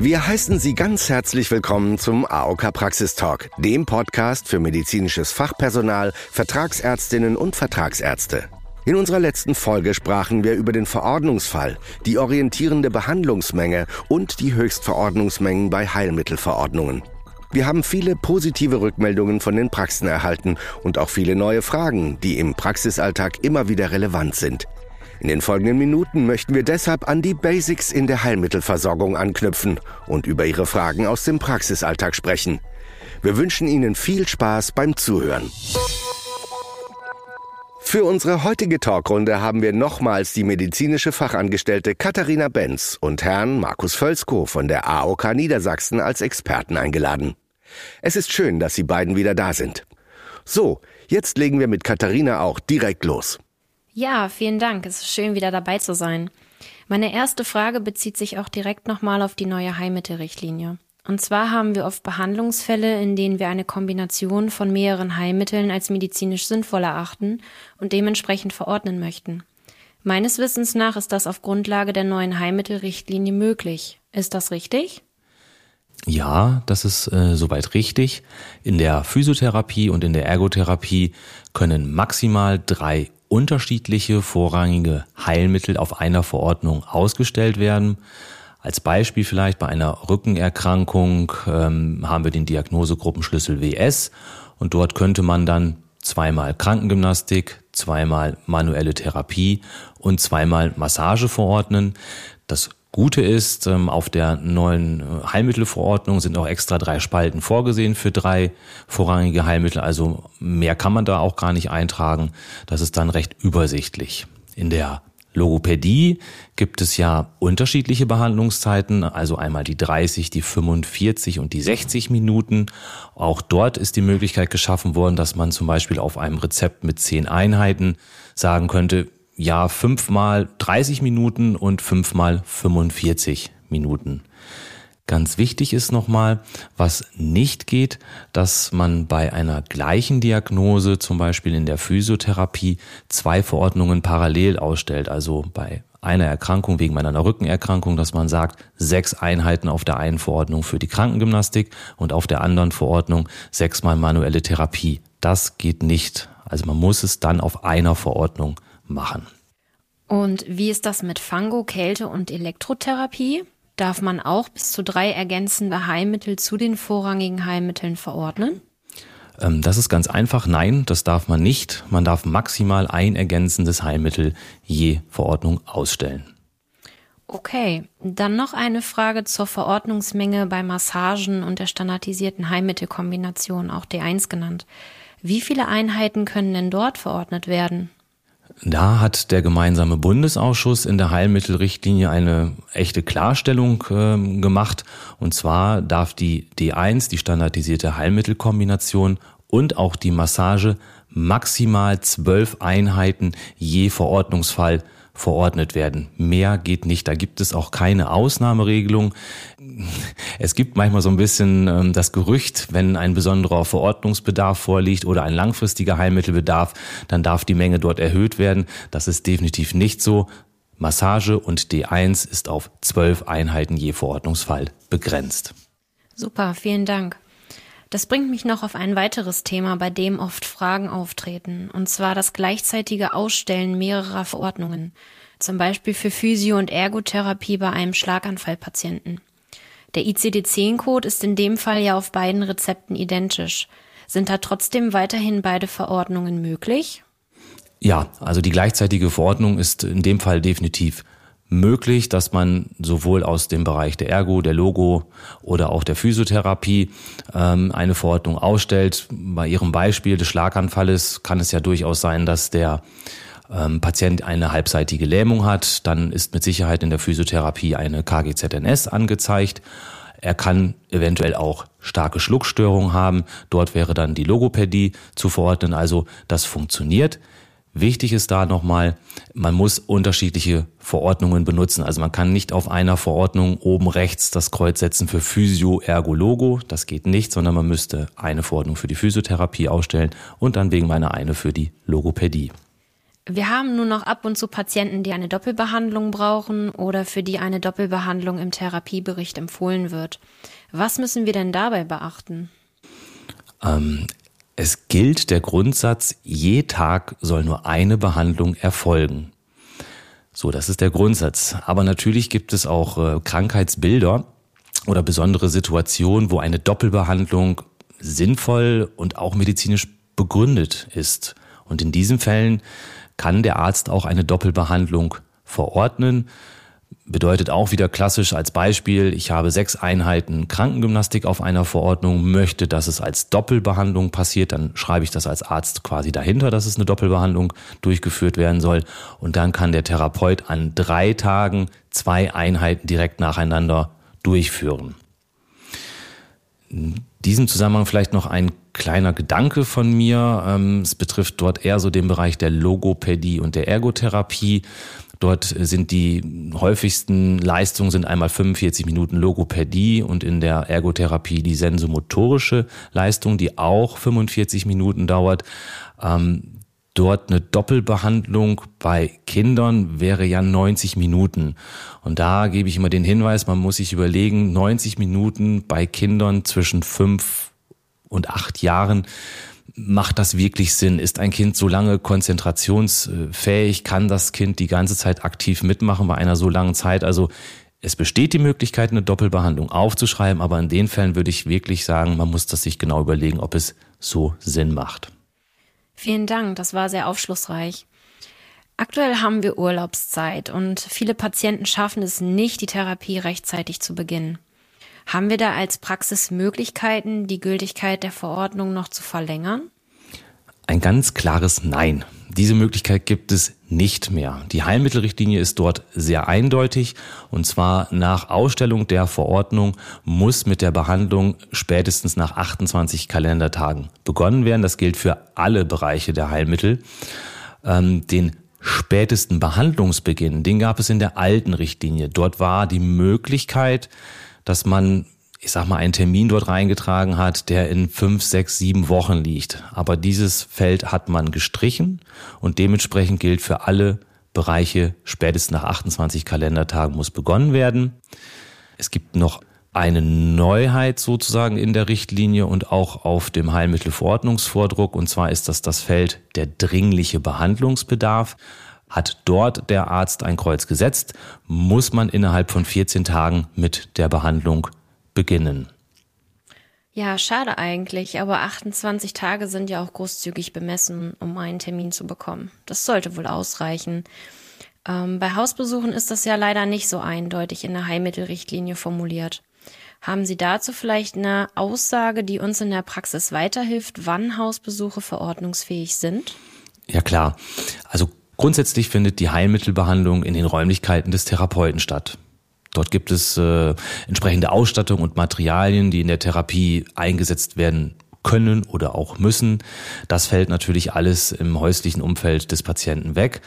Wir heißen Sie ganz herzlich willkommen zum AOK Praxistalk, dem Podcast für medizinisches Fachpersonal, Vertragsärztinnen und Vertragsärzte. In unserer letzten Folge sprachen wir über den Verordnungsfall, die orientierende Behandlungsmenge und die Höchstverordnungsmengen bei Heilmittelverordnungen. Wir haben viele positive Rückmeldungen von den Praxen erhalten und auch viele neue Fragen, die im Praxisalltag immer wieder relevant sind. In den folgenden Minuten möchten wir deshalb an die Basics in der Heilmittelversorgung anknüpfen und über Ihre Fragen aus dem Praxisalltag sprechen. Wir wünschen Ihnen viel Spaß beim Zuhören. Für unsere heutige Talkrunde haben wir nochmals die medizinische Fachangestellte Katharina Benz und Herrn Markus Völzko von der AOK Niedersachsen als Experten eingeladen. Es ist schön, dass Sie beiden wieder da sind. So, jetzt legen wir mit Katharina auch direkt los. Ja, vielen Dank. Es ist schön, wieder dabei zu sein. Meine erste Frage bezieht sich auch direkt nochmal auf die neue Heilmittelrichtlinie. Und zwar haben wir oft Behandlungsfälle, in denen wir eine Kombination von mehreren Heilmitteln als medizinisch sinnvoll erachten und dementsprechend verordnen möchten. Meines Wissens nach ist das auf Grundlage der neuen Heilmittelrichtlinie möglich. Ist das richtig? Ja, das ist äh, soweit richtig. In der Physiotherapie und in der Ergotherapie können maximal drei unterschiedliche vorrangige Heilmittel auf einer Verordnung ausgestellt werden. Als Beispiel vielleicht bei einer Rückenerkrankung ähm, haben wir den Diagnosegruppenschlüssel WS und dort könnte man dann zweimal Krankengymnastik, zweimal manuelle Therapie und zweimal Massage verordnen. Das Gute ist, ähm, auf der neuen äh, Heilmittelverordnung sind auch extra drei Spalten vorgesehen für drei vorrangige Heilmittel. Also mehr kann man da auch gar nicht eintragen. Das ist dann recht übersichtlich. In der Logopädie gibt es ja unterschiedliche Behandlungszeiten, also einmal die 30, die 45 und die 60 Minuten. Auch dort ist die Möglichkeit geschaffen worden, dass man zum Beispiel auf einem Rezept mit zehn Einheiten sagen könnte, ja fünfmal 30 Minuten und fünfmal 45 Minuten. Ganz wichtig ist nochmal, was nicht geht, dass man bei einer gleichen Diagnose, zum Beispiel in der Physiotherapie, zwei Verordnungen parallel ausstellt. Also bei einer Erkrankung wegen meiner Rückenerkrankung, dass man sagt, sechs Einheiten auf der einen Verordnung für die Krankengymnastik und auf der anderen Verordnung sechsmal manuelle Therapie. Das geht nicht. Also man muss es dann auf einer Verordnung machen. Und wie ist das mit Fango, Kälte und Elektrotherapie? Darf man auch bis zu drei ergänzende Heilmittel zu den vorrangigen Heilmitteln verordnen? Ähm, das ist ganz einfach. Nein, das darf man nicht. Man darf maximal ein ergänzendes Heilmittel je Verordnung ausstellen. Okay, dann noch eine Frage zur Verordnungsmenge bei Massagen und der standardisierten Heilmittelkombination, auch D1 genannt. Wie viele Einheiten können denn dort verordnet werden? Da hat der gemeinsame Bundesausschuss in der Heilmittelrichtlinie eine echte Klarstellung äh, gemacht. Und zwar darf die D1, die standardisierte Heilmittelkombination und auch die Massage maximal zwölf Einheiten je Verordnungsfall verordnet werden. Mehr geht nicht. Da gibt es auch keine Ausnahmeregelung. Es gibt manchmal so ein bisschen ähm, das Gerücht, wenn ein besonderer Verordnungsbedarf vorliegt oder ein langfristiger Heilmittelbedarf, dann darf die Menge dort erhöht werden. Das ist definitiv nicht so. Massage und D1 ist auf zwölf Einheiten je Verordnungsfall begrenzt. Super, vielen Dank. Das bringt mich noch auf ein weiteres Thema, bei dem oft Fragen auftreten, und zwar das gleichzeitige Ausstellen mehrerer Verordnungen, zum Beispiel für Physio- und Ergotherapie bei einem Schlaganfallpatienten. Der ICD-10-Code ist in dem Fall ja auf beiden Rezepten identisch. Sind da trotzdem weiterhin beide Verordnungen möglich? Ja, also die gleichzeitige Verordnung ist in dem Fall definitiv möglich, dass man sowohl aus dem Bereich der Ergo, der Logo oder auch der Physiotherapie ähm, eine Verordnung ausstellt. Bei Ihrem Beispiel des Schlaganfalles kann es ja durchaus sein, dass der ähm, Patient eine halbseitige Lähmung hat. Dann ist mit Sicherheit in der Physiotherapie eine KGZNS angezeigt. Er kann eventuell auch starke Schluckstörungen haben. Dort wäre dann die Logopädie zu verordnen. Also das funktioniert. Wichtig ist da nochmal, man muss unterschiedliche Verordnungen benutzen. Also man kann nicht auf einer Verordnung oben rechts das Kreuz setzen für Physio, Ergo, Logo. Das geht nicht, sondern man müsste eine Verordnung für die Physiotherapie ausstellen und dann wegen meiner eine für die Logopädie. Wir haben nur noch ab und zu Patienten, die eine Doppelbehandlung brauchen oder für die eine Doppelbehandlung im Therapiebericht empfohlen wird. Was müssen wir denn dabei beachten? Ähm, es gilt der Grundsatz, je Tag soll nur eine Behandlung erfolgen. So, das ist der Grundsatz. Aber natürlich gibt es auch äh, Krankheitsbilder oder besondere Situationen, wo eine Doppelbehandlung sinnvoll und auch medizinisch begründet ist. Und in diesen Fällen kann der Arzt auch eine Doppelbehandlung verordnen. Bedeutet auch wieder klassisch als Beispiel, ich habe sechs Einheiten Krankengymnastik auf einer Verordnung, möchte, dass es als Doppelbehandlung passiert, dann schreibe ich das als Arzt quasi dahinter, dass es eine Doppelbehandlung durchgeführt werden soll. Und dann kann der Therapeut an drei Tagen zwei Einheiten direkt nacheinander durchführen. In diesem Zusammenhang vielleicht noch ein kleiner Gedanke von mir. Ähm, es betrifft dort eher so den Bereich der Logopädie und der Ergotherapie. Dort sind die häufigsten Leistungen sind einmal 45 Minuten Logopädie und in der Ergotherapie die sensomotorische Leistung, die auch 45 Minuten dauert. Ähm, dort eine Doppelbehandlung bei Kindern wäre ja 90 Minuten. Und da gebe ich immer den Hinweis, man muss sich überlegen, 90 Minuten bei Kindern zwischen fünf und acht Jahren, macht das wirklich Sinn? Ist ein Kind so lange konzentrationsfähig? Kann das Kind die ganze Zeit aktiv mitmachen bei einer so langen Zeit? Also es besteht die Möglichkeit, eine Doppelbehandlung aufzuschreiben, aber in den Fällen würde ich wirklich sagen, man muss das sich genau überlegen, ob es so Sinn macht. Vielen Dank, das war sehr aufschlussreich. Aktuell haben wir Urlaubszeit und viele Patienten schaffen es nicht, die Therapie rechtzeitig zu beginnen. Haben wir da als Praxis Möglichkeiten, die Gültigkeit der Verordnung noch zu verlängern? Ein ganz klares Nein. Diese Möglichkeit gibt es nicht mehr. Die Heilmittelrichtlinie ist dort sehr eindeutig und zwar nach Ausstellung der Verordnung muss mit der Behandlung spätestens nach 28 Kalendertagen begonnen werden. Das gilt für alle Bereiche der Heilmittel. Ähm, den spätesten Behandlungsbeginn, den gab es in der alten Richtlinie. Dort war die Möglichkeit, dass man ich sag mal, einen Termin dort reingetragen hat, der in fünf, sechs, sieben Wochen liegt. Aber dieses Feld hat man gestrichen und dementsprechend gilt für alle Bereiche spätestens nach 28 Kalendertagen muss begonnen werden. Es gibt noch eine Neuheit sozusagen in der Richtlinie und auch auf dem Heilmittelverordnungsvordruck. Und zwar ist das das Feld der dringliche Behandlungsbedarf. Hat dort der Arzt ein Kreuz gesetzt, muss man innerhalb von 14 Tagen mit der Behandlung beginnen. Ja, schade eigentlich, aber 28 Tage sind ja auch großzügig bemessen, um einen Termin zu bekommen. Das sollte wohl ausreichen. Ähm, bei Hausbesuchen ist das ja leider nicht so eindeutig in der Heilmittelrichtlinie formuliert. Haben Sie dazu vielleicht eine Aussage, die uns in der Praxis weiterhilft, wann Hausbesuche verordnungsfähig sind? Ja klar. Also grundsätzlich findet die Heilmittelbehandlung in den Räumlichkeiten des Therapeuten statt. Dort gibt es äh, entsprechende Ausstattung und Materialien, die in der Therapie eingesetzt werden können oder auch müssen. Das fällt natürlich alles im häuslichen Umfeld des Patienten weg.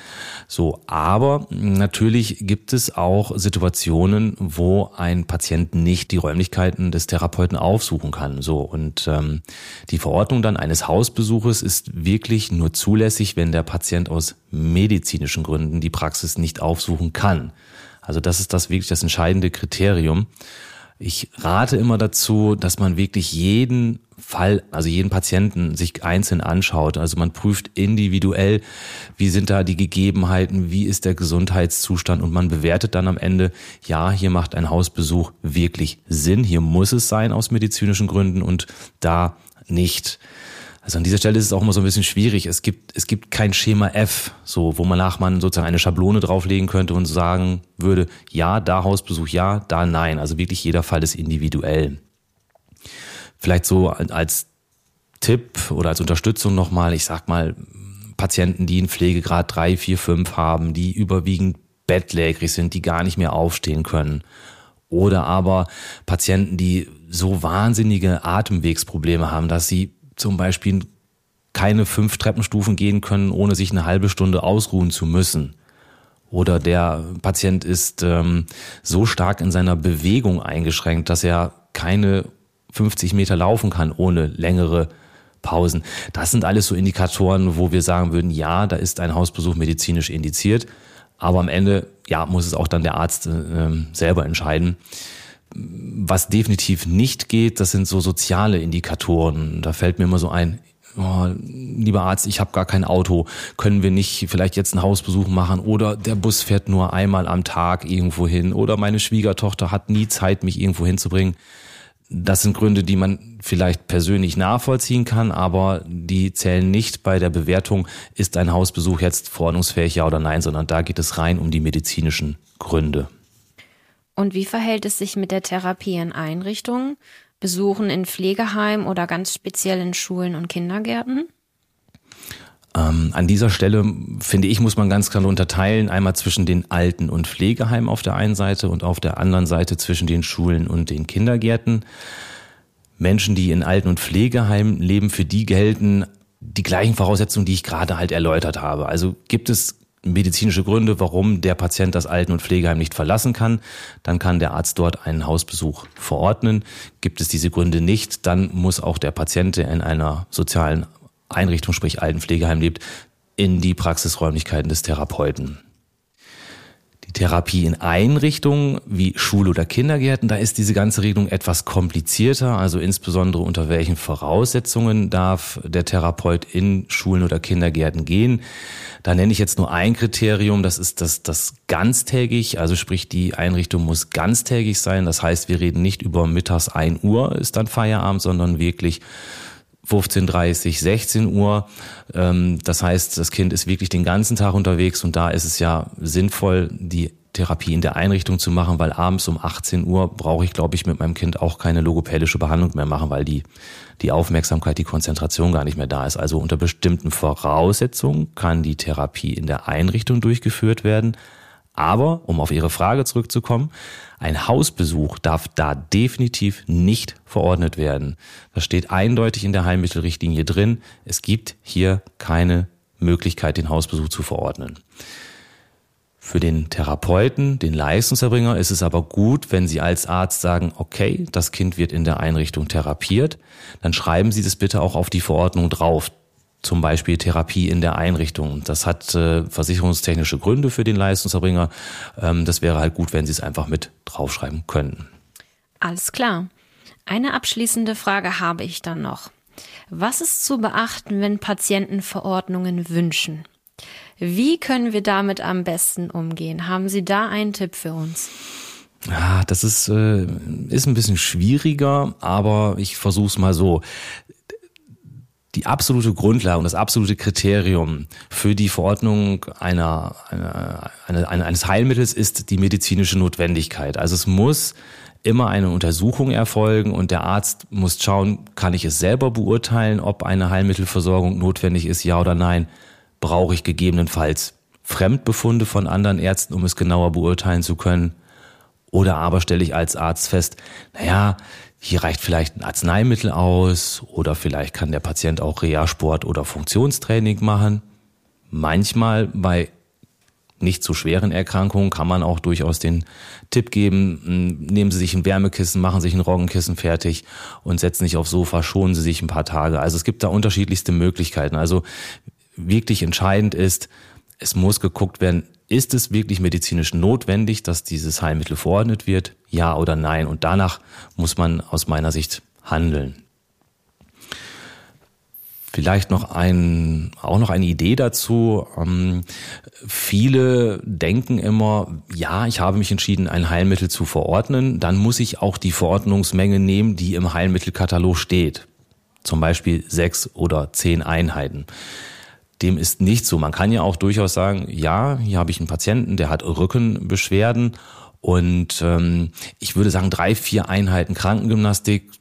So, aber natürlich gibt es auch Situationen, wo ein Patient nicht die Räumlichkeiten des Therapeuten aufsuchen kann. So und ähm, die Verordnung dann eines Hausbesuches ist wirklich nur zulässig, wenn der Patient aus medizinischen Gründen die Praxis nicht aufsuchen kann. Also das ist das wirklich das entscheidende Kriterium. Ich rate immer dazu, dass man wirklich jeden Fall, also jeden Patienten sich einzeln anschaut. Also man prüft individuell, wie sind da die Gegebenheiten, wie ist der Gesundheitszustand und man bewertet dann am Ende, ja, hier macht ein Hausbesuch wirklich Sinn, hier muss es sein aus medizinischen Gründen und da nicht. Also an dieser Stelle ist es auch immer so ein bisschen schwierig. Es gibt, es gibt kein Schema F, so, wo man nach man sozusagen eine Schablone drauflegen könnte und sagen würde, ja, da Hausbesuch, ja, da nein. Also wirklich jeder Fall ist individuell. Vielleicht so als Tipp oder als Unterstützung nochmal, ich sag mal, Patienten, die einen Pflegegrad 3, 4, 5 haben, die überwiegend bettlägerig sind, die gar nicht mehr aufstehen können. Oder aber Patienten, die so wahnsinnige Atemwegsprobleme haben, dass sie zum Beispiel keine fünf Treppenstufen gehen können, ohne sich eine halbe Stunde ausruhen zu müssen. Oder der Patient ist ähm, so stark in seiner Bewegung eingeschränkt, dass er keine 50 Meter laufen kann, ohne längere Pausen. Das sind alles so Indikatoren, wo wir sagen würden, ja, da ist ein Hausbesuch medizinisch indiziert. Aber am Ende, ja, muss es auch dann der Arzt äh, selber entscheiden. Was definitiv nicht geht, das sind so soziale Indikatoren. Da fällt mir immer so ein, oh, lieber Arzt, ich habe gar kein Auto, können wir nicht vielleicht jetzt einen Hausbesuch machen oder der Bus fährt nur einmal am Tag irgendwo hin oder meine Schwiegertochter hat nie Zeit, mich irgendwo hinzubringen. Das sind Gründe, die man vielleicht persönlich nachvollziehen kann, aber die zählen nicht bei der Bewertung, ist ein Hausbesuch jetzt verordnungsfähig, ja oder nein, sondern da geht es rein um die medizinischen Gründe. Und wie verhält es sich mit der Therapie in Einrichtungen? Besuchen in Pflegeheimen oder ganz speziell in Schulen und Kindergärten? Ähm, an dieser Stelle, finde ich, muss man ganz klar unterteilen, einmal zwischen den Alten- und Pflegeheimen auf der einen Seite und auf der anderen Seite zwischen den Schulen und den Kindergärten. Menschen, die in Alten- und Pflegeheimen leben, für die gelten die gleichen Voraussetzungen, die ich gerade halt erläutert habe. Also gibt es medizinische Gründe, warum der Patient das Alten- und Pflegeheim nicht verlassen kann, dann kann der Arzt dort einen Hausbesuch verordnen. Gibt es diese Gründe nicht, dann muss auch der Patient, der in einer sozialen Einrichtung, sprich Altenpflegeheim lebt, in die Praxisräumlichkeiten des Therapeuten. Therapie in Einrichtungen wie Schule oder Kindergärten, da ist diese ganze Regelung etwas komplizierter. Also insbesondere unter welchen Voraussetzungen darf der Therapeut in Schulen oder Kindergärten gehen. Da nenne ich jetzt nur ein Kriterium, das ist das, das ganztägig, also sprich die Einrichtung muss ganztägig sein. Das heißt, wir reden nicht über mittags ein Uhr ist dann Feierabend, sondern wirklich 15.30, 16 Uhr. Ähm, das heißt, das Kind ist wirklich den ganzen Tag unterwegs und da ist es ja sinnvoll, die Therapie in der Einrichtung zu machen, weil abends um 18 Uhr brauche ich, glaube ich, mit meinem Kind auch keine logopädische Behandlung mehr machen, weil die, die Aufmerksamkeit, die Konzentration gar nicht mehr da ist. Also unter bestimmten Voraussetzungen kann die Therapie in der Einrichtung durchgeführt werden. Aber, um auf Ihre Frage zurückzukommen, ein Hausbesuch darf da definitiv nicht verordnet werden. Das steht eindeutig in der Heilmittelrichtlinie drin. Es gibt hier keine Möglichkeit, den Hausbesuch zu verordnen. Für den Therapeuten, den Leistungserbringer, ist es aber gut, wenn Sie als Arzt sagen, okay, das Kind wird in der Einrichtung therapiert, dann schreiben Sie das bitte auch auf die Verordnung drauf zum Beispiel Therapie in der Einrichtung. Das hat äh, versicherungstechnische Gründe für den Leistungserbringer. Ähm, das wäre halt gut, wenn Sie es einfach mit draufschreiben könnten. Alles klar. Eine abschließende Frage habe ich dann noch. Was ist zu beachten, wenn Patienten Verordnungen wünschen? Wie können wir damit am besten umgehen? Haben Sie da einen Tipp für uns? Ah, das ist, äh, ist ein bisschen schwieriger, aber ich versuche es mal so die absolute Grundlage und das absolute Kriterium für die Verordnung einer, einer, einer, eines Heilmittels ist die medizinische Notwendigkeit. Also es muss immer eine Untersuchung erfolgen und der Arzt muss schauen, kann ich es selber beurteilen, ob eine Heilmittelversorgung notwendig ist, ja oder nein. Brauche ich gegebenenfalls Fremdbefunde von anderen Ärzten, um es genauer beurteilen zu können? Oder aber stelle ich als Arzt fest, naja, hier reicht vielleicht ein Arzneimittel aus oder vielleicht kann der Patient auch Reha-Sport oder Funktionstraining machen. Manchmal bei nicht zu schweren Erkrankungen kann man auch durchaus den Tipp geben, hm, nehmen Sie sich ein Wärmekissen, machen sich ein Roggenkissen fertig und setzen sich aufs Sofa, schonen Sie sich ein paar Tage. Also es gibt da unterschiedlichste Möglichkeiten. Also wirklich entscheidend ist, es muss geguckt werden, ist es wirklich medizinisch notwendig, dass dieses Heilmittel verordnet wird? Ja oder nein? Und danach muss man aus meiner Sicht handeln. Vielleicht noch ein, auch noch eine Idee dazu. Ähm, viele denken immer, ja, ich habe mich entschieden, ein Heilmittel zu verordnen. Dann muss ich auch die Verordnungsmenge nehmen, die im Heilmittelkatalog steht. Zum Beispiel sechs oder zehn Einheiten. Dem ist nicht so. Man kann ja auch durchaus sagen, ja, hier habe ich einen Patienten, der hat Rückenbeschwerden und ähm, ich würde sagen, drei, vier Einheiten Krankengymnastik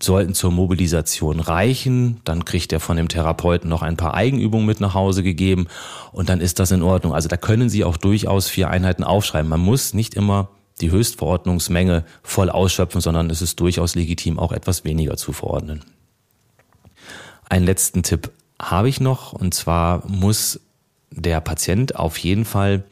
sollten zur Mobilisation reichen. Dann kriegt er von dem Therapeuten noch ein paar Eigenübungen mit nach Hause gegeben und dann ist das in Ordnung. Also da können Sie auch durchaus vier Einheiten aufschreiben. Man muss nicht immer die Höchstverordnungsmenge voll ausschöpfen, sondern es ist durchaus legitim, auch etwas weniger zu verordnen. Einen letzten Tipp habe ich noch. Und zwar muss der Patient auf jeden Fall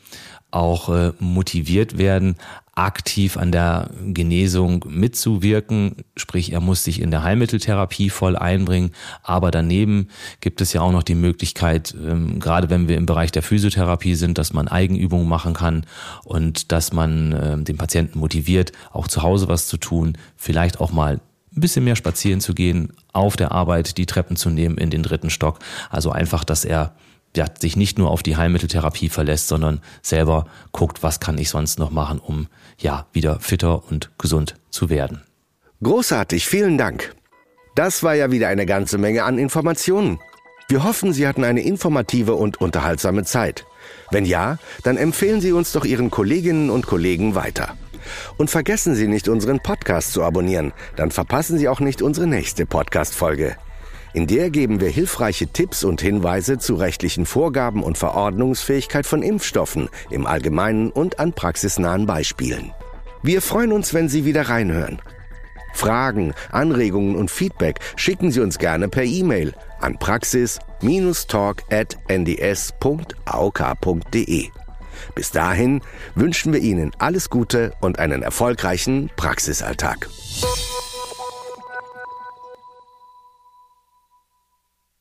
auch äh, motiviert werden, aktiv an der Genesung mitzuwirken. Sprich, er muss sich in der Heilmitteltherapie voll einbringen. Aber daneben gibt es ja auch noch die Möglichkeit, ähm, gerade wenn wir im Bereich der Physiotherapie sind, dass man Eigenübungen machen kann und dass man äh, den Patienten motiviert, auch zu Hause was zu tun, vielleicht auch mal ein bisschen mehr spazieren zu gehen, auf der Arbeit die Treppen zu nehmen in den dritten Stock. Also einfach, dass er ja, sich nicht nur auf die Heilmitteltherapie verlässt, sondern selber guckt, was kann ich sonst noch machen, um ja wieder fitter und gesund zu werden. Großartig, vielen Dank. Das war ja wieder eine ganze Menge an Informationen. Wir hoffen, Sie hatten eine informative und unterhaltsame Zeit. Wenn ja, dann empfehlen Sie uns doch Ihren Kolleginnen und Kollegen weiter. Und vergessen Sie nicht, unseren Podcast zu abonnieren, dann verpassen Sie auch nicht unsere nächste Podcast-Folge. In der geben wir hilfreiche Tipps und Hinweise zu rechtlichen Vorgaben und Verordnungsfähigkeit von Impfstoffen im Allgemeinen und an praxisnahen Beispielen. Wir freuen uns, wenn Sie wieder reinhören. Fragen, Anregungen und Feedback schicken Sie uns gerne per E-Mail an praxis-talk@nds.aok.de. Bis dahin wünschen wir Ihnen alles Gute und einen erfolgreichen Praxisalltag.